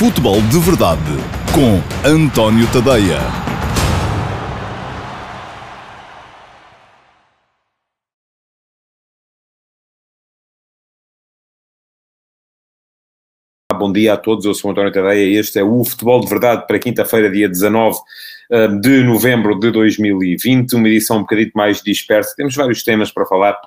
Futebol de Verdade com António Tadeia. Bom dia a todos, eu sou António Tadeia e este é o Futebol de Verdade para quinta-feira, dia 19 eh, de novembro de 2020, uma edição um bocadinho mais dispersa. Temos vários temas para falar,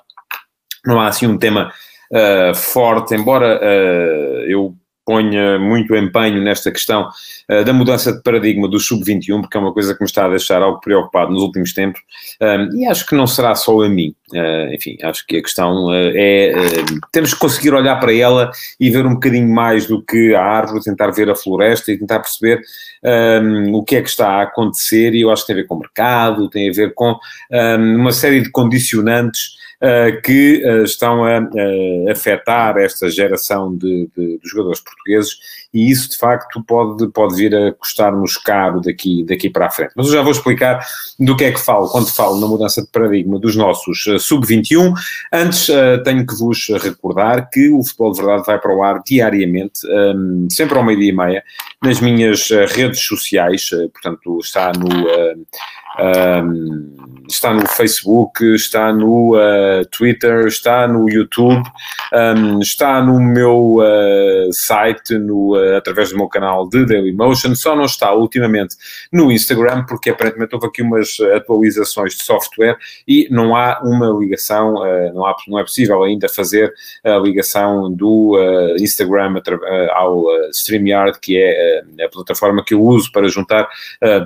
não há assim um tema uh, forte, embora uh, eu ponha muito empenho nesta questão uh, da mudança de paradigma do sub-21, porque é uma coisa que me está a deixar algo preocupado nos últimos tempos, um, e acho que não será só a mim. Uh, enfim, acho que a questão uh, é. temos que conseguir olhar para ela e ver um bocadinho mais do que a árvore, tentar ver a floresta e tentar perceber um, o que é que está a acontecer, e eu acho que tem a ver com o mercado, tem a ver com um, uma série de condicionantes que uh, estão a, a, afetar esta geração de, de, de, jogadores portugueses e isso de facto pode, pode vir a custar-nos caro daqui, daqui para a frente. Mas eu já vou explicar do que é que falo quando falo na mudança de paradigma dos nossos uh, sub-21. Antes tenho que vos recordar que o Futebol de Verdade vai para o ar diariamente, um, sempre ao meio-dia e meia, nas minhas redes sociais, portanto está no um, está no Facebook, está no uh, Twitter, está no YouTube, um, está no meu uh, site, no, uh, através do meu canal de Dailymotion, só não está ultimamente no Instagram, porque aparentemente houve aqui umas atualizações de software e não há uma ligação, não, há, não é possível ainda fazer a ligação do Instagram ao StreamYard, que é a plataforma que eu uso para juntar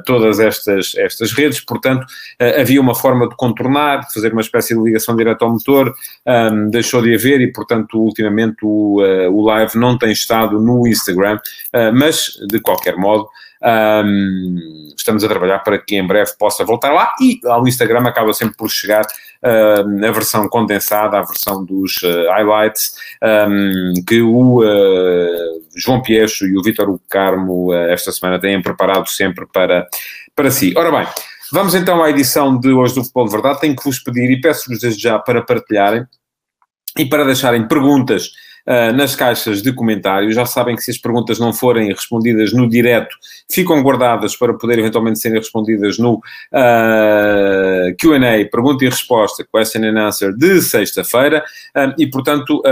todas estas, estas redes portanto, uh, havia uma forma de contornar, de fazer uma espécie de ligação direta ao motor, um, deixou de haver e, portanto, ultimamente o, uh, o live não tem estado no Instagram, uh, mas, de qualquer modo, um, estamos a trabalhar para que em breve possa voltar lá e ao Instagram acaba sempre por chegar uh, a versão condensada, a versão dos uh, highlights, um, que o uh, João Pieixo e o Vítor Carmo esta semana têm preparado sempre para, para si. Ora bem, Vamos então à edição de hoje do Futebol de Verdade. Tenho que vos pedir e peço-vos desde já para partilharem e para deixarem perguntas uh, nas caixas de comentários. Já sabem que se as perguntas não forem respondidas no direto, ficam guardadas para poder eventualmente serem respondidas no uh, ah, QA, pergunta e resposta, question and answer, de sexta-feira. Uh, e, portanto,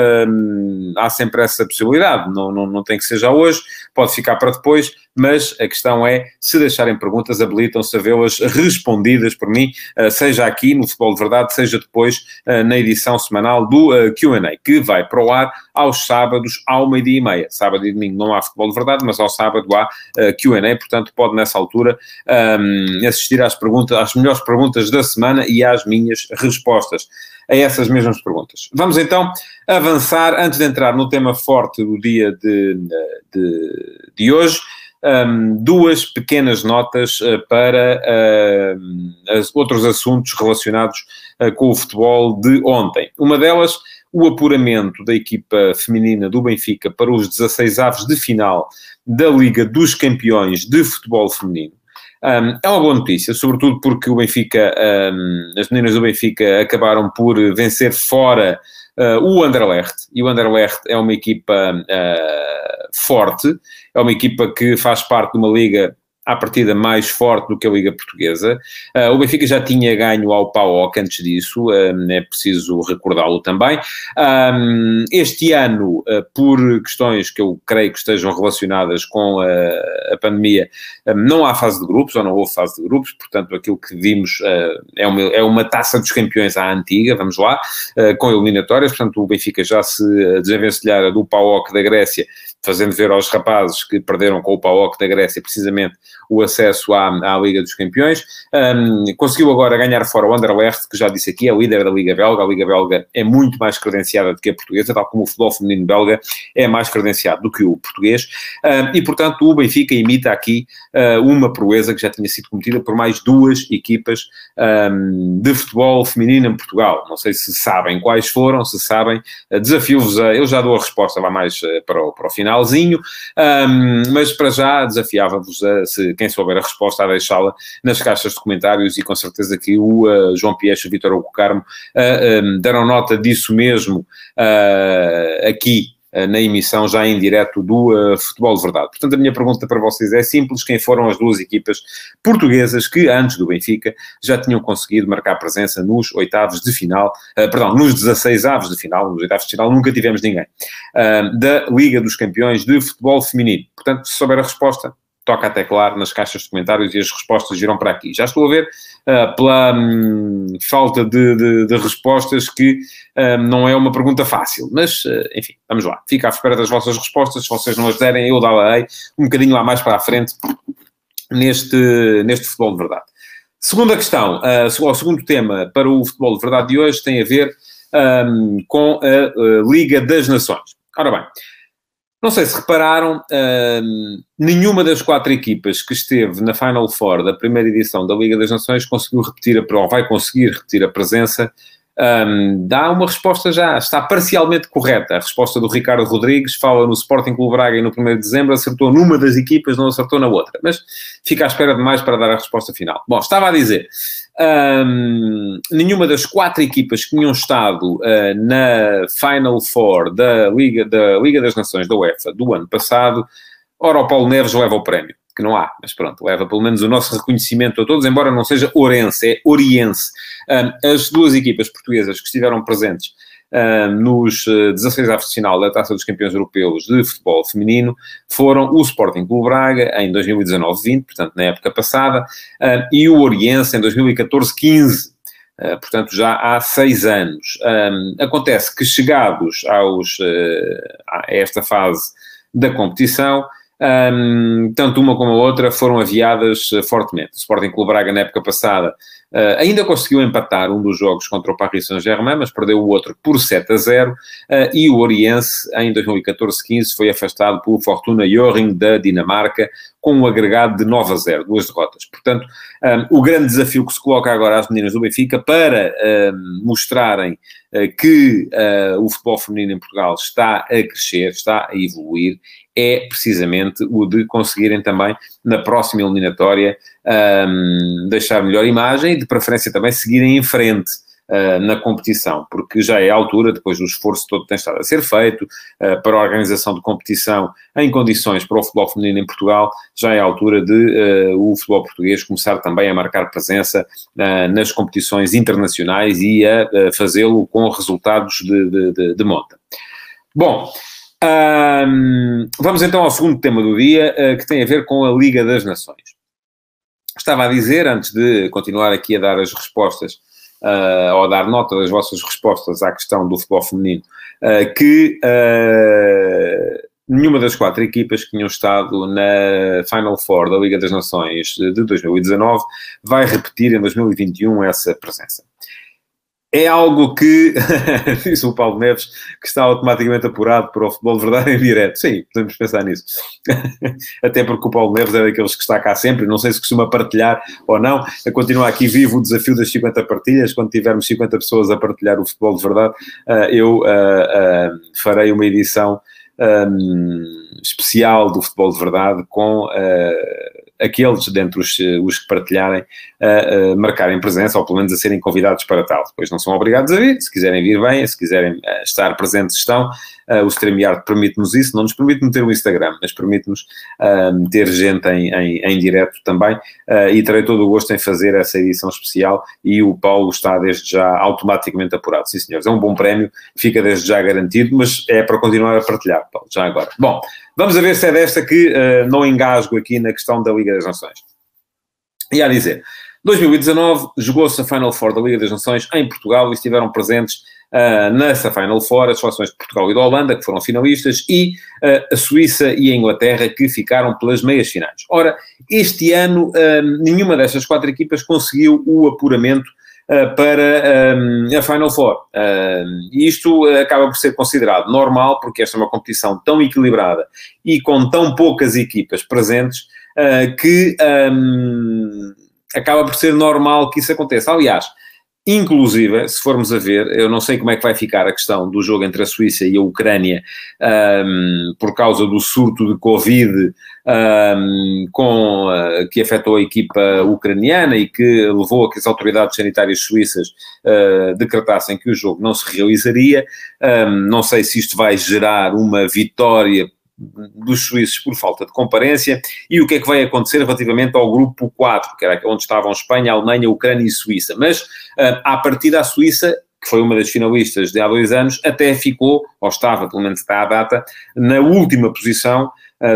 há sempre essa possibilidade. Não, não, não tem que ser já hoje, pode ficar para depois mas a questão é, se deixarem perguntas, habilitam-se a vê-las respondidas por mim, seja aqui no Futebol de Verdade, seja depois na edição semanal do Q&A, que vai para o ar aos sábados ao meio-dia e meia. Sábado e domingo não há Futebol de Verdade, mas ao sábado há Q&A, portanto pode nessa altura ehm, assistir às perguntas, às melhores perguntas da semana e às minhas respostas a essas mesmas perguntas. Vamos então avançar, antes de entrar no tema forte do dia de, de, de hoje, um, duas pequenas notas uh, para uh, as, outros assuntos relacionados uh, com o futebol de ontem. Uma delas, o apuramento da equipa feminina do Benfica para os 16 avos de final da Liga dos Campeões de Futebol Feminino. Um, é uma boa notícia, sobretudo porque o Benfica, um, as meninas do Benfica acabaram por vencer fora uh, o Anderlecht, e o Anderlecht é uma equipa uh, forte, é uma equipa que faz parte de uma liga à partida mais forte do que a Liga Portuguesa. Uh, o Benfica já tinha ganho ao PAOC antes disso, uh, é preciso recordá-lo também. Um, este ano, uh, por questões que eu creio que estejam relacionadas com a pandemia, não há fase de grupos, ou não houve fase de grupos, portanto aquilo que vimos é uma, é, uma, taça dos campeões à antiga, vamos lá, com eliminatórias, portanto o Benfica já se desenvencilhara do PAOC da Grécia, fazendo ver aos rapazes que perderam com o PAOC da Grécia precisamente o acesso à, à Liga dos Campeões. Um, conseguiu agora ganhar fora o Anderlecht, que já disse aqui, é líder da Liga Belga. A Liga Belga é muito mais credenciada do que a portuguesa, tal como o futebol feminino belga é mais credenciado do que o português. Um, e, portanto, o Benfica imita aqui uh, uma proeza que já tinha sido cometida por mais duas equipas um, de futebol feminino em Portugal. Não sei se sabem quais foram, se sabem, uh, desafio-vos a. Eu já dou a resposta lá mais uh, para, o, para o finalzinho, mas para já desafiava-vos a se quem souber a resposta a deixá-la nas caixas de comentários e com certeza que o uh, João Piecho e o Vitor Hugo uh, um, deram nota disso mesmo uh, aqui na emissão já em direto do Futebol de Verdade. Portanto, a minha pergunta para vocês é simples: quem foram as duas equipas portuguesas que, antes do Benfica, já tinham conseguido marcar presença nos oitavos de final, perdão, nos 16 avos de final, nos oitavos de final nunca tivemos ninguém, da Liga dos Campeões de Futebol Feminino. Portanto, se souber a resposta, toca até claro nas caixas de comentários e as respostas virão para aqui. Já estou a ver, uh, pela um, falta de, de, de, respostas, que um, não é uma pergunta fácil. Mas, uh, enfim, vamos lá. Fica à espera das vossas respostas. Se vocês não as derem, eu dá-la-ei um bocadinho lá mais para a frente neste, neste futebol de verdade. Segunda questão, uh, o segundo tema para o futebol de verdade de hoje tem a ver um, com a Liga das Nações. Ora bem, não sei se repararam, nenhuma das quatro equipas que esteve na Final Four da primeira edição da Liga das Nações conseguiu repetir a ou vai conseguir repetir a presença. Dá uma resposta já, está parcialmente correta. A resposta do Ricardo Rodrigues fala no Sporting Clube Braga e no 1 de dezembro acertou numa das equipas, não acertou na outra. Mas fica à espera de mais para dar a resposta final. Bom, estava a dizer, um, nenhuma das quatro equipas que tinham estado uh, na Final Four da Liga, da Liga das Nações da UEFA do ano passado, ora o Paulo Neves leva o prémio, que não há, mas pronto, leva pelo menos o nosso reconhecimento a todos, embora não seja Orense, é Oriense. Um, as duas equipas portuguesas que estiveram presentes uh, nos 16 avos de final da Taça dos Campeões Europeus de Futebol Feminino foram o Sporting Clube Braga em 2019-20, portanto na época passada, uh, e o Oriense em 2014-15. Uh, portanto, já há seis anos. Um, acontece que, chegados aos, uh, a esta fase da competição, um, tanto uma como a outra foram aviadas uh, fortemente. O Sporting Clube Braga, na época passada, Uh, ainda conseguiu empatar um dos jogos contra o Paris Saint-Germain, mas perdeu o outro por 7 a 0. Uh, e o Oriense, em 2014-15, foi afastado pelo Fortuna Joring da Dinamarca, com um agregado de 9 a 0, duas derrotas. Portanto, um, o grande desafio que se coloca agora às meninas do Benfica para um, mostrarem que o futebol feminino em Portugal está a crescer, está a evoluir, é precisamente o de conseguirem também, na próxima eliminatória, um, deixar melhor imagem e, de preferência, também seguirem em frente. Uh, na competição, porque já é a altura, depois do esforço todo que tem estado a ser feito uh, para a organização de competição em condições para o futebol feminino em Portugal, já é a altura de uh, o futebol português começar também a marcar presença nas competições internacionais e a fazê-lo com resultados de, de, de, de monta. Bom, um, vamos então ao segundo tema do dia, uh, que tem a ver com a Liga das Nações. Estava a dizer, antes de continuar aqui a dar as respostas, uh, ou a dar nota das vossas respostas à questão do futebol feminino, uh, que nenhuma das quatro equipas que tinham estado na Final Four da Liga das Nações de 2019 vai repetir em 2021 essa presença é algo que, disse o Paulo Neves, que está automaticamente apurado para o futebol de verdade em direto. Sim, podemos pensar nisso. Até porque o Paulo Neves é daqueles que está cá sempre, não sei se costuma partilhar ou não. A continuar aqui vivo o desafio das 50 partilhas. Quando tivermos 50 pessoas a partilhar o futebol de verdade, eh, eu eh, eh, farei uma edição especial do futebol de verdade com aqueles dentre os, os que partilharem a, a, marcarem presença, ou pelo menos a serem convidados para tal. Depois não são obrigados a vir, se quiserem vir, bem, se quiserem uh, estar presentes, estão. Uh, o StreamYard permite-nos isso, não nos permite meter o Instagram, mas permite-nos uh, ter gente em, em, em direto também, e terei todo o gosto em fazer essa edição especial, e o Paulo está desde já automaticamente apurado. Sim, senhores, é um bom prémio, fica desde já garantido, mas é para continuar a partilhar, Paulo, já agora. Bom, vamos a ver se é desta que não engasgo aqui na questão da Liga das Nações. E a dizer, 2019 jogou-se a Final Four da Liga das Nações em Portugal e estiveram presentes uh, nessa Final Four as seleções de Portugal e da Holanda, que foram finalistas, e uh, a Suíça e a Inglaterra, que ficaram pelas meias finais. Ora, este ano, uh, nenhuma destas quatro equipas conseguiu o apuramento para um, a Final Four. E isto acaba por ser considerado normal, porque esta é uma competição tão equilibrada e com tão poucas equipas presentes, que um, acaba por ser normal que isso aconteça. Aliás, Inclusive, se formos a ver, eu não sei como é que vai ficar a questão do jogo entre a Suíça e a Ucrânia um, por causa do surto de Covid um, com, uh, que afetou a equipa ucraniana e que levou a que as autoridades sanitárias suíças uh, decretassem que o jogo não se realizaria. Um, não sei se isto vai gerar uma vitória dos suíços por falta de comparência e o que é que vai acontecer relativamente ao grupo 4, que era onde estavam Espanha, Alemanha, Ucrânia e Suíça. Mas, uh, à partida, a Suíça que foi uma das finalistas de há dois anos, até ficou, ou estava, pelo menos até à data, na última posição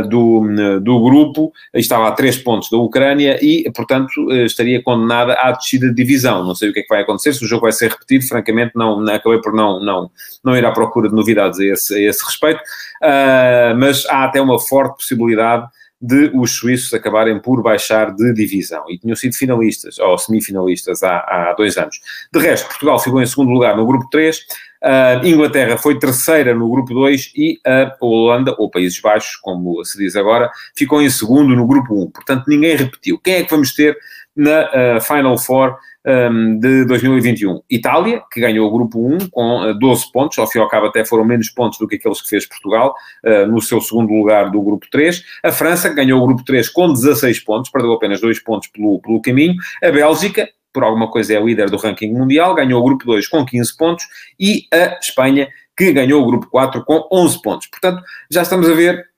do, do grupo, estava a três pontos da Ucrânia e, portanto, uh, estaria condenada à descida de divisão. Não sei o que é que vai acontecer, se o jogo vai ser repetido, francamente, não acabei por não, não, não ir à procura de novidades a esse, a esse respeito, uh, mas há até uma forte possibilidade de os suíços acabarem por baixar de divisão. E tinham sido finalistas, ou semifinalistas, há, há dois anos. De resto, Portugal ficou em segundo lugar no grupo 3, a Inglaterra foi terceira no grupo 2 e a Holanda, ou Países Baixos, como se diz agora, ficou em segundo no grupo 1. Portanto, ninguém repetiu. Quem é que vamos ter na uh, Final Four um, de 2021. Itália, que ganhou o grupo 1 com 12 uh, pontos, ao fim e ao cabo até foram menos pontos do que aqueles que fez Portugal, uh, no seu segundo lugar do grupo 3. A França, que ganhou o grupo 3 com 16 pontos, perdeu apenas 2 pontos pelo, pelo caminho. A Bélgica, por alguma coisa é o líder do ranking mundial, ganhou o grupo 2 com 15 pontos. E a Espanha, que ganhou o grupo 4 com 11 pontos. Portanto, já estamos a ver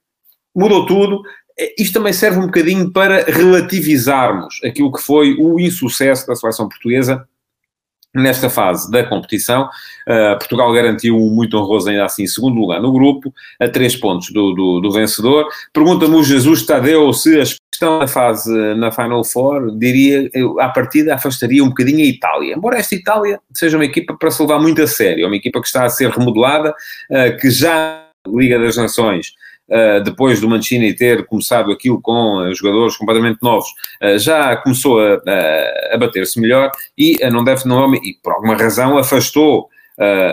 mudou tudo. É, isto também serve um bocadinho para relativizarmos aquilo que foi o insucesso da seleção portuguesa nesta fase da competição. Uh, Portugal garantiu um muito honroso, ainda assim, segundo lugar no grupo, a três pontos do, do, do vencedor. Pergunta-me o Jesus Tadeu se a questão na fase, na Final Four, diria, eu, à partida afastaria um bocadinho a Itália. Embora esta Itália seja uma equipa para se levar muito a sério, é uma equipa que está a ser remodelada, uh, que já Liga das Nações depois do Mancini ter começado aquilo com uh, jogadores completamente novos, uh, já começou a, a, a bater-se melhor e não deve, não, e por alguma razão afastou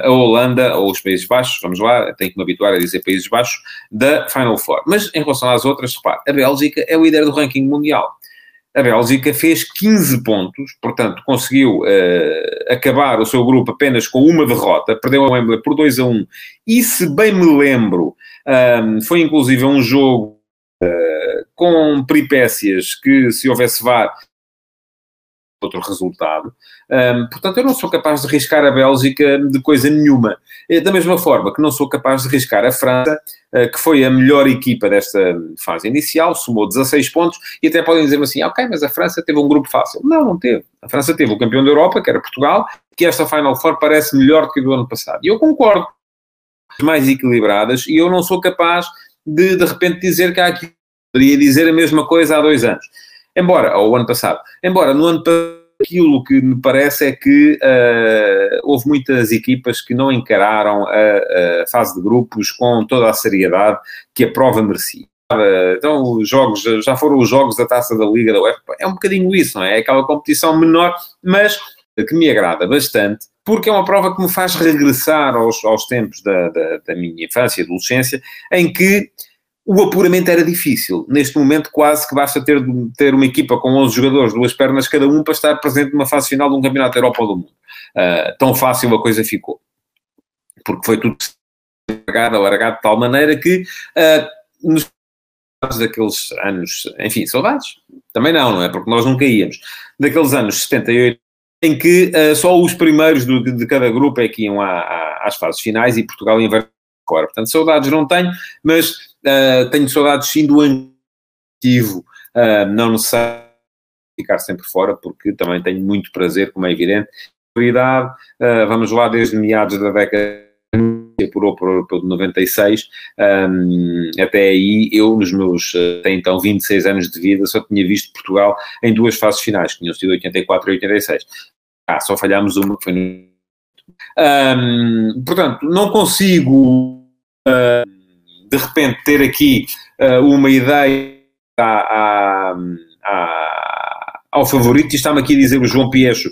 a Holanda ou os Países Baixos, vamos lá, tenho que me habituar a dizer Países Baixos, da Final Four. Mas em relação às outras, repare, a Bélgica é o líder do ranking mundial. A Bélgica fez 15 pontos, portanto, conseguiu uh, acabar o seu grupo apenas com uma derrota, perdeu a Wembley por 2 a 1. E se bem me lembro, um, foi inclusive um jogo uh, com peripécias que, se houvesse VAR, outro resultado. Um, portanto, eu não sou capaz de arriscar a Bélgica de coisa nenhuma. Eh, da mesma forma que não sou capaz de arriscar a França, uh, que foi a melhor equipa desta fase inicial, somou 16 pontos, e até podem dizer-me assim, ok, mas a França teve um grupo fácil. Não, não teve. A França teve o campeão da Europa, que era Portugal, que esta Final Four parece melhor do que do ano passado. E eu concordo mais equilibradas e eu não sou capaz de, de repente, dizer que há aqui. Poderia dizer a mesma coisa há dois anos. Embora, ou o ano passado. Embora, no ano passado, aquilo que me parece é que uh, houve muitas equipas que não encararam a, a, fase de grupos com toda a seriedade que a prova merecia. Então, os jogos, já foram os jogos da taça da Liga da UEFA. É um bocadinho isso, não é? É aquela competição menor, mas que me agrada bastante, porque é uma prova que me faz regressar aos, aos tempos da, da, da minha infância e adolescência, em que o apuramento era difícil. Neste momento, quase que basta ter, ter uma equipa com 11 jogadores, duas pernas cada um, para estar presente numa fase final de um campeonato da Europa ou do mundo. Uh, tão fácil a coisa ficou. Porque foi tudo largado, alargado de tal maneira que uh, nos daqueles anos, enfim, saudades, também não, não é? Porque nós nunca íamos. Daqueles anos 78 em que uh, só os primeiros do, de cada grupo é que iam às fases finais e Portugal ia fora. Portanto, saudades não tenho, mas uh, tenho saudades sim do antigo, uh, não necessário ficar sempre fora, porque também tenho muito prazer, como é evidente. Prioridade, vamos lá desde meados da década apurou o de 96, um, até aí eu, nos meus até então 26 anos de vida, só tinha visto Portugal em duas fases finais, que tinham sido 84 e 86. Ah, só falhámos uma, que foi no... Um, portanto, não consigo uh, de repente ter aqui uh, uma ideia ao favorito, e está-me aqui a dizer o João Piecho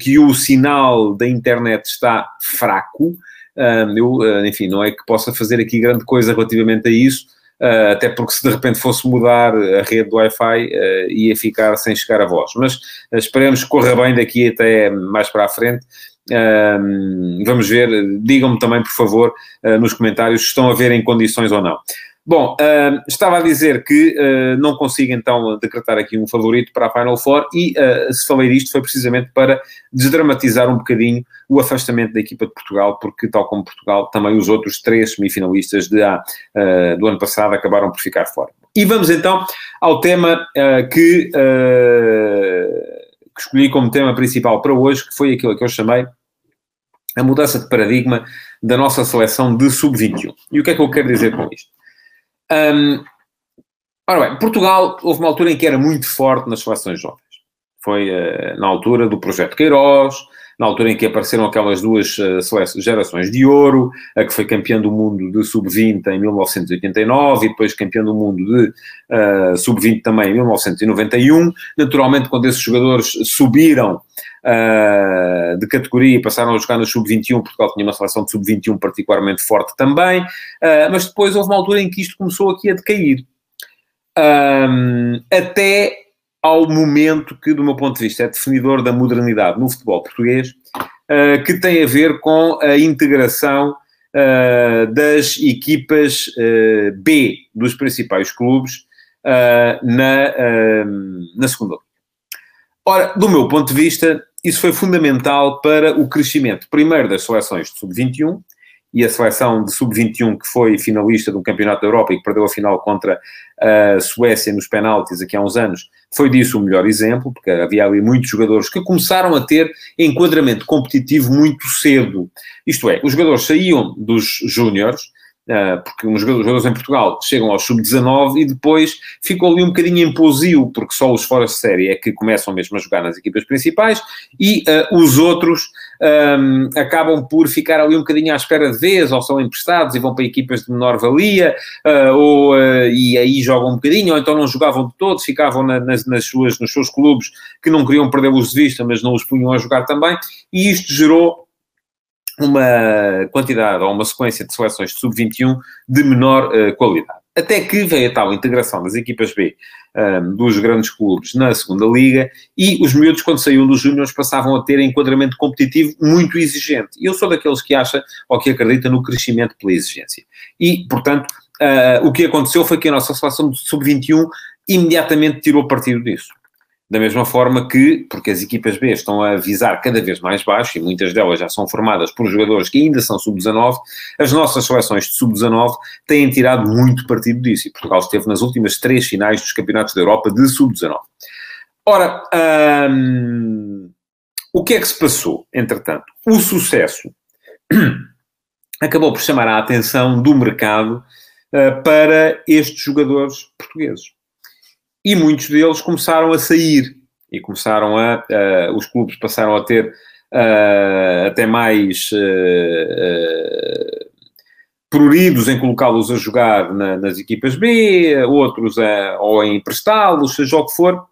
que o sinal da internet está fraco, eu, ah, enfim, não é que possa fazer aqui grande coisa relativamente a isso, uh, até porque se de repente fosse mudar a rede do Wi-Fi, uh, ia ficar sem chegar a voz. Mas uh, esperemos que corra bem daqui até mais para a frente. vamos ver, digam-me também, por favor, nos comentários se estão a ver em condições ou não. Bom, uh, estava a dizer que uh, não consigo então decretar aqui um favorito para a Final Four e uh, se falei disto foi precisamente para desdramatizar um bocadinho o afastamento da equipa de Portugal, porque tal como Portugal, também os outros três semifinalistas de, do ano passado acabaram por ficar fora. E vamos então ao tema que, que escolhi como tema principal para hoje, que foi aquilo que eu chamei a mudança de paradigma da nossa seleção de sub-21. E o que é que eu quero dizer com isto? Um, ora bem, Portugal houve uma altura em que era muito forte nas seleções jovens. Foi uh, na altura do projeto Queiroz, na altura em que apareceram aquelas duas uh, gerações de ouro, a que foi campeã do mundo de sub-20 em 1989 e depois campeã do mundo de uh, sub-20 também em 1991. Naturalmente, quando esses jogadores subiram uh, de categoria passaram a jogar no sub-21, Portugal tinha uma seleção de sub-21 particularmente forte também, mas depois houve uma altura em que isto começou aqui a decair. Um, até ao momento que, do meu ponto de vista, é definidor da modernidade no futebol português, uh, que tem a ver com a integração uh, das equipas uh, B dos principais clubes na, na segunda. Ora, do meu ponto de vista, isso foi fundamental para o crescimento, primeiro, das seleções de sub-21, e a seleção de sub-21 que foi finalista do Campeonato da Europa e que perdeu a final contra a Suécia nos penaltis aqui há uns anos, foi disso o melhor exemplo, porque havia ali muitos jogadores que começaram a ter enquadramento competitivo muito cedo. Isto é, os jogadores saíam dos júniores, porque os jogadores em Portugal chegam ao sub-19 e depois ficou ali um bocadinho imposível, porque só os fora de série é que começam mesmo a jogar nas equipas principais e uh, os outros um, acabam por ficar ali um bocadinho à espera de vez, ou são emprestados e vão para equipas de menor valia, uh, ou, e aí jogam um bocadinho, ou então não jogavam de todos, ficavam na, nas, nas, suas, nos seus clubes que não queriam perder-os de vista, mas não os punham a jogar também, e isto gerou uma quantidade ou uma sequência de seleções de sub-21 de menor uh, qualidade. Até que veio a tal integração das equipas B um, ehm, dos grandes clubes na segunda liga e os miúdos, quando saíam dos júniores, passavam a ter enquadramento competitivo muito exigente. E eu sou daqueles que acha ou que acredita no crescimento pela exigência. E, portanto, uh, o que aconteceu foi que a nossa seleção de sub-21 imediatamente tirou partido disso. Da mesma forma que, porque as equipas B estão a visar cada vez mais baixo, e muitas delas já são formadas por jogadores que ainda são sub-19, as nossas seleções de sub-19 têm tirado muito partido disso. E Portugal esteve nas últimas três finais dos campeonatos da Europa de sub-19. Ora, hum, o que é que se passou, entretanto? O sucesso acabou por chamar a atenção do mercado uh, para estes jogadores portugueses e muitos deles começaram a sair e começaram a, uh, os clubes passaram a ter uh, até mais uh, pruridos em colocá-los a jogar na, nas equipas B, outros a, ou a emprestá-los, seja o que for,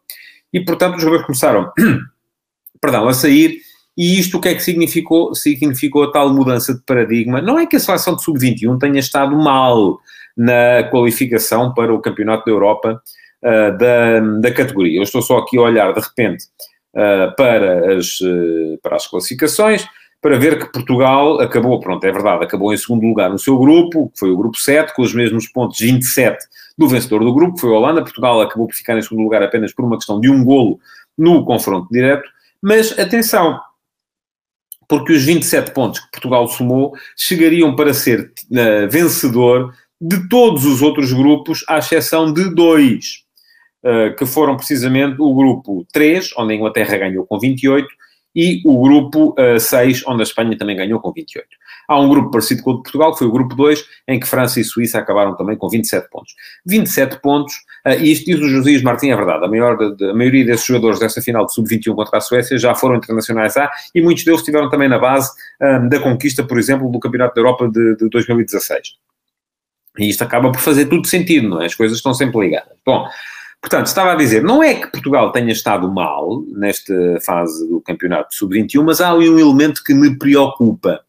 e portanto os jogadores começaram perdão, a sair e isto o que é que significou? Significou a tal mudança de paradigma. Não é que a seleção de sub-21 tenha estado mal na qualificação para o Campeonato da Europa uh, da, da categoria. Eu estou só aqui a olhar, de repente, uh, para, as, uh, para as classificações, para ver que Portugal acabou, pronto, é verdade, acabou em segundo lugar no seu grupo, que foi o grupo 7, com os mesmos pontos 27 do vencedor do grupo, que foi a Holanda. Portugal acabou por ficar em segundo lugar apenas por uma questão de um golo no confronto direto. Mas atenção, porque os 27 pontos que Portugal somou chegariam para ser uh, vencedor de todos os outros grupos, à exceção de dois. Eh, que foram precisamente o grupo 3, onde a Inglaterra ganhou com 28, e o grupo uh, eh, 6, onde a Espanha também ganhou com 28. Há um grupo parecido com o de Portugal, que foi o grupo 2, em que França e Suíça acabaram também com 27 pontos. 27 pontos, uh, e isto diz o José Martins, é verdade, a, maior, a maioria desses jogadores dessa final de sub-21 contra a Suécia já foram internacionais A, e muitos deles estiveram também na base um, da conquista, por exemplo, do Campeonato da Europa de, de 2016. E isto acaba por fazer tudo sentido, não é? As coisas estão sempre ligadas. Bom, Portanto, estava a dizer, não é que Portugal tenha estado mal nesta fase do campeonato sub-21, mas há ali um elemento que me preocupa,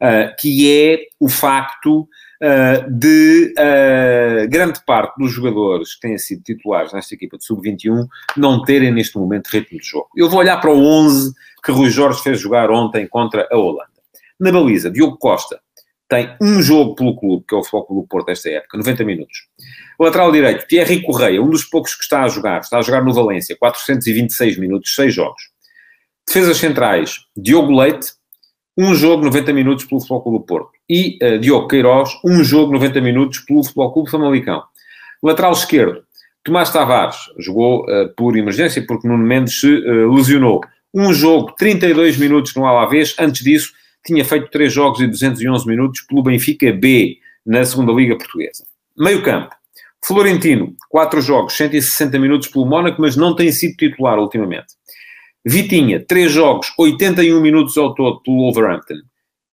uh, que é o facto uh, de uh, grande parte dos jogadores que têm sido titulares nesta equipa de sub-21 não terem neste momento ritmo de jogo. Eu vou olhar para o 11 que Rui Jorge fez jogar ontem contra a Holanda. Na baliza, Diogo Costa tem um jogo pelo clube, que é o Futebol Clube Porto desta época, 90 minutos. Lateral direito, Thierry Correia, um dos poucos que está a jogar, está a jogar no Valência, 426 minutos, 6 jogos. Defesas centrais, Diogo Leite, um jogo 90 minutos pelo Futebol Clube Porto. E uh, Diogo Queiroz, um jogo 90 minutos pelo Futebol Clube Famalicão. Lateral esquerdo, Tomás Tavares, jogou uh, por emergência porque Nuno Mendes se uh, lesionou. Um jogo, 32 minutos no Alavés. Antes disso, tinha feito 3 jogos e 211 minutos pelo Benfica B, na segunda Liga Portuguesa. Meio campo. Florentino, 4 jogos, 160 minutos pelo Mónaco, mas não tem sido titular ultimamente. Vitinha, 3 jogos, 81 minutos ao todo pelo Wolverhampton.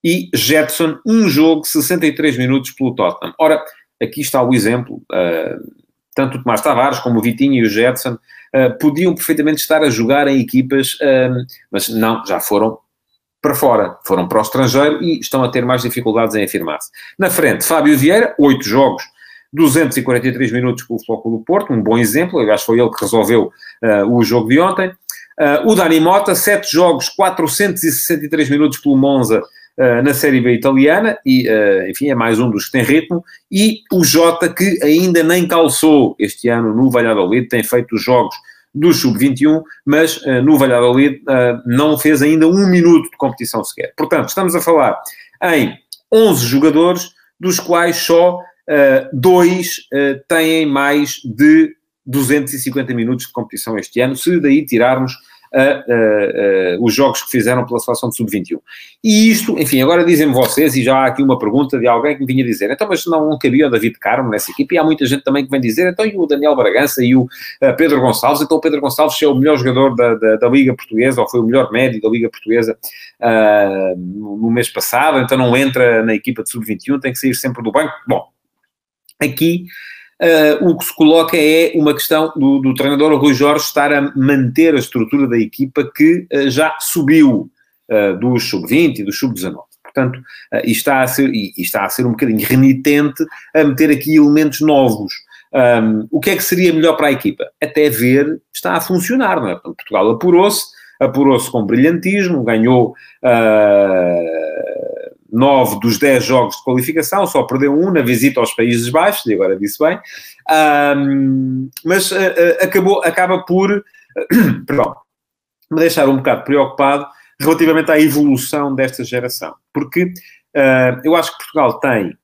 E Jetson, um jogo, 63 minutos pelo Tottenham. Ora, aqui está o exemplo. Uh, tanto o Tomás Tavares como o Vitinha e o Jetson uh, podiam perfeitamente estar a jogar em equipas, uh, mas não, já foram para fora, foram para o estrangeiro e estão a ter mais dificuldades em afirmar-se. Na frente, Fábio Vieira, 8 jogos, 243 minutos pelo Futebol do Porto, um bom exemplo, aliás foi ele que resolveu o jogo de ontem. Uh, o Dani Mota, 7 jogos, 463 minutos pelo Monza uh, na Série B italiana, e uh, enfim, é mais um dos que tem ritmo. E o Jota, que ainda nem calçou este ano no Valladolid, tem feito os jogos do Sub-21, mas no Valladolid não fez ainda um minuto de competição sequer. Portanto, estamos a falar em 11 jogadores, dos quais só dois têm mais de 250 minutos de competição este ano, se daí tirarmos uh, uh, os jogos que fizeram pela seleção de sub-21. E isto, enfim, agora dizem-me vocês, e já há aqui uma pergunta de alguém que me vinha dizer, então, mas não cabia o David Carmo nessa equipe, e há muita gente também que vem dizer, então, e o Daniel Bragança e o uh, Pedro Gonçalves, então o Pedro Gonçalves é o melhor jogador da, da, da, Liga Portuguesa, ou foi o melhor médio da Liga Portuguesa no, no mês passado, então não entra na equipa de sub-21, tem que sair sempre do banco. Bom, aqui Uh, o que se coloca é uma questão do, do, treinador Rui Jorge estar a manter a estrutura da equipa que uh, já subiu uh, do sub-20 e do sub-19. Portanto, e, está a ser, e, e, está a ser um bocadinho renitente a meter aqui elementos novos. Um, o que é que seria melhor para a equipa? Até ver, está a funcionar, não é? Portugal apurou-se, apurou-se com brilhantismo, ganhou nove dos dez jogos de qualificação, só perdeu um na visita aos Países Baixos, e agora disse bem, um, mas uh, uh, acabou, acaba por, uh, perdão, me deixar um bocado preocupado relativamente à evolução desta geração, porque eu acho que Portugal tem,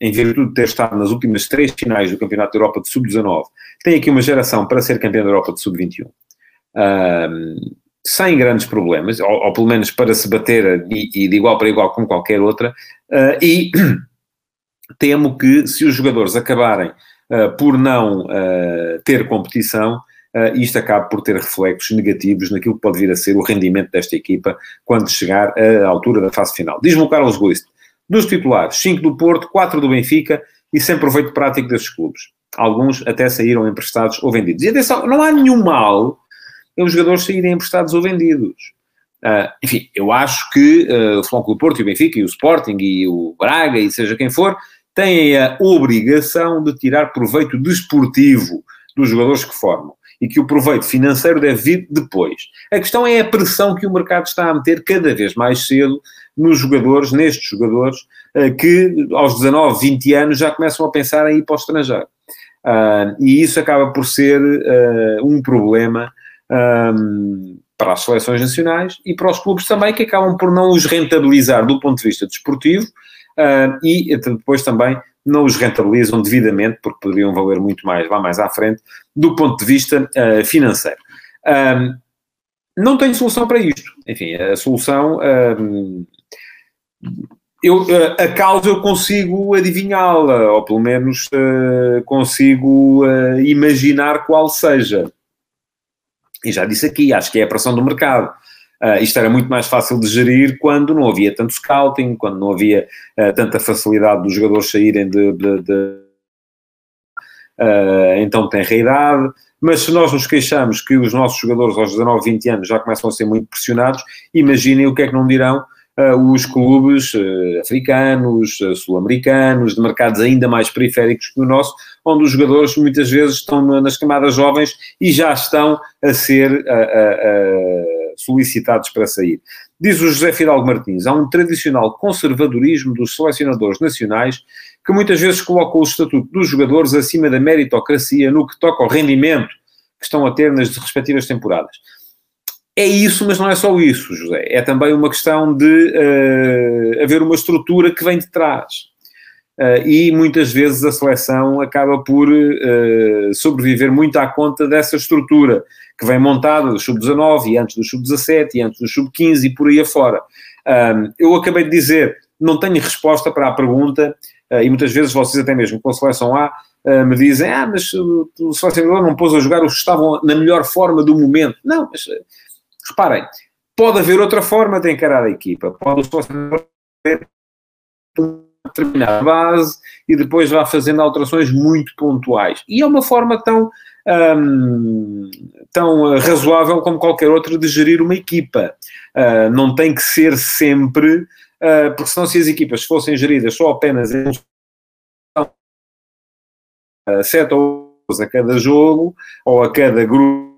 em virtude de ter estado nas últimas três finais do Campeonato da Europa de Sub-19, tem aqui uma geração para ser campeão da Europa de Sub-21 sem grandes problemas, ou, ou, pelo menos para se bater e, e, de igual para igual com qualquer outra, uh, e temo que se os jogadores acabarem uh, por não uh, ter competição, isto acabe por ter reflexos negativos naquilo que pode vir a ser o rendimento desta equipa quando chegar à altura da fase final. Diz-me o Carlos Guiste, dos titulares, 5 do Porto, 4 do Benfica e sem proveito prático desses clubes. Alguns até saíram emprestados ou vendidos. E atenção, não há nenhum mal é os jogadores saírem emprestados ou vendidos. Uh, enfim, eu acho que uh, o Flóculo Porto e o Benfica e o Sporting e o Braga e seja quem for, têm a obrigação de tirar proveito desportivo dos jogadores que formam e que o proveito financeiro deve vir depois. A questão é a pressão que o mercado está a meter cada vez mais cedo nos jogadores, nestes jogadores, uh, que aos 19, 20 anos já começam a pensar em ir para o estrangeiro. e isso acaba por ser um problema um, para as seleções nacionais e para os clubes também, que acabam por não os rentabilizar do ponto de vista desportivo uh, e depois também não os rentabilizam devidamente, porque poderiam valer muito mais lá mais à frente, do ponto de vista uh, financeiro. Um, não tenho solução para isto. Enfim, a solução. Eu, a causa eu consigo adivinhá-la, ou pelo menos uh, consigo uh, imaginar qual seja. E já disse aqui, acho que é a pressão do mercado. Uh, isto era muito mais fácil de gerir quando não havia tanto scouting, quando não havia uh, tanta facilidade dos jogadores saírem de, de, de uh, então tem idade. Mas se nós nos queixamos que os nossos jogadores aos 19, 20 anos já começam a ser muito pressionados, imaginem o que é que não dirão os clubes uh, africanos, sul-americanos, de mercados ainda mais periféricos que o nosso, onde os jogadores muitas vezes estão nas camadas jovens e já estão a ser solicitados para sair. Diz o José Fidalgo Martins, há um tradicional conservadorismo dos selecionadores nacionais que muitas vezes coloca o estatuto dos jogadores acima da meritocracia no que toca ao rendimento que estão a ter nas respectivas temporadas. É isso, mas não é só isso, José. É também uma questão de uh, haver uma estrutura que vem de trás. Uh, e muitas vezes a seleção acaba por uh, sobreviver muito à conta dessa estrutura que vem montada do sub-19 e antes do sub-17 e antes do sub-15 e por aí afora. Um, eu acabei de dizer, não tenho resposta para a pergunta, uh, e muitas vezes vocês até mesmo com a seleção A me dizem, ah, mas o, o selecionador não pôs a jogar os que estavam na melhor forma do momento. Não, mas reparem, pode haver outra forma de encarar a equipa. Pode o selecionador ter determinada base e depois vá fazendo alterações muito pontuais. E é uma forma tão, hum, tão razoável como qualquer outra de gerir uma equipa. Uh, não tem que ser sempre, uh, porque senão se as equipas fossem geridas só apenas em uh, sete ou a cada jogo ou a cada grupo,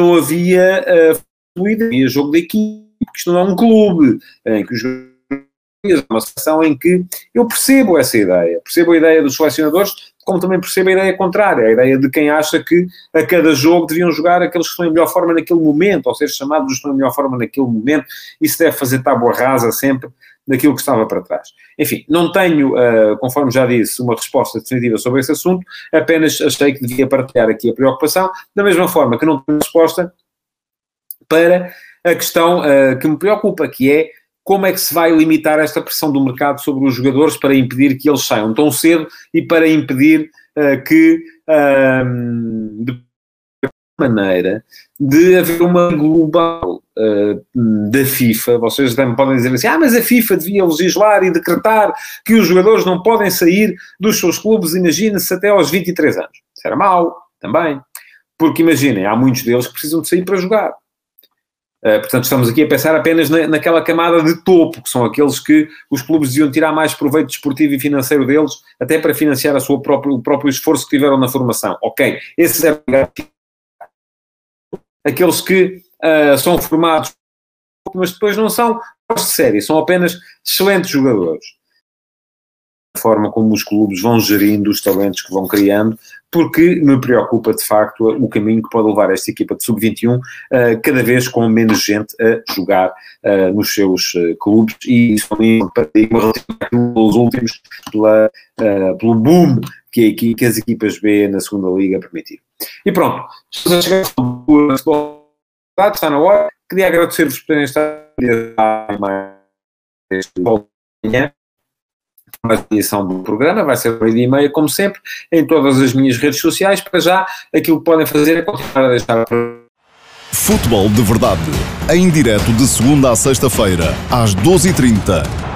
não havia uh, fluida, havia jogo de equipe, porque isto não é um clube em que os uma situação em que eu percebo essa ideia, percebo a ideia dos selecionadores, como também percebo a ideia contrária, a ideia de quem acha que a cada jogo deviam jogar aqueles que estão em melhor forma naquele momento, ou ser chamados os que estão em melhor forma naquele momento, isso deve fazer tábua rasa sempre daquilo que estava para trás. Enfim, não tenho, uh, conforme já disse, uma resposta definitiva sobre esse assunto, apenas achei que devia partilhar aqui a preocupação, da mesma forma que não tenho resposta para a questão uh, que me preocupa, que é como é que se vai limitar esta pressão do mercado sobre os jogadores para impedir que eles saiam tão cedo e para impedir uh, que, de maneira, de haver uma global da FIFA. Vocês também podem dizer assim: ah, mas a FIFA devia legislar e decretar que os jogadores não podem sair dos seus clubes, imagina-se, até aos 23 anos. Isso era mau, também. Porque imaginem, há muitos deles que precisam de sair para jogar. Uh, portanto, estamos aqui a pensar apenas na, naquela camada de topo, que são aqueles que os clubes deviam tirar mais proveito desportivo e financeiro deles, até para financiar a sua própria, o próprio esforço que tiveram na formação. Ok, esses eram aqueles que uh, são formados, mas depois não são de série, são apenas excelentes jogadores. A forma como os clubes vão gerindo os talentos que vão criando, porque me preocupa de facto o caminho que pode levar esta equipa de sub-21, uh, cada vez com menos gente a jogar uh, nos seus uh, clubes, e isso também é últimos, pela, pelo boom que, que, as equipas B na segunda liga permitiram. E pronto, estamos a chegar ao futebol, está na hora, queria agradecer-vos por terem estado mais este manhã mais edição do programa, vai ser meio dia e meia, como sempre, em todas as minhas redes sociais. Para já, aquilo que podem fazer é continuar a deixar. Futebol de Verdade, em direto de segunda a sexta-feira, às 12h30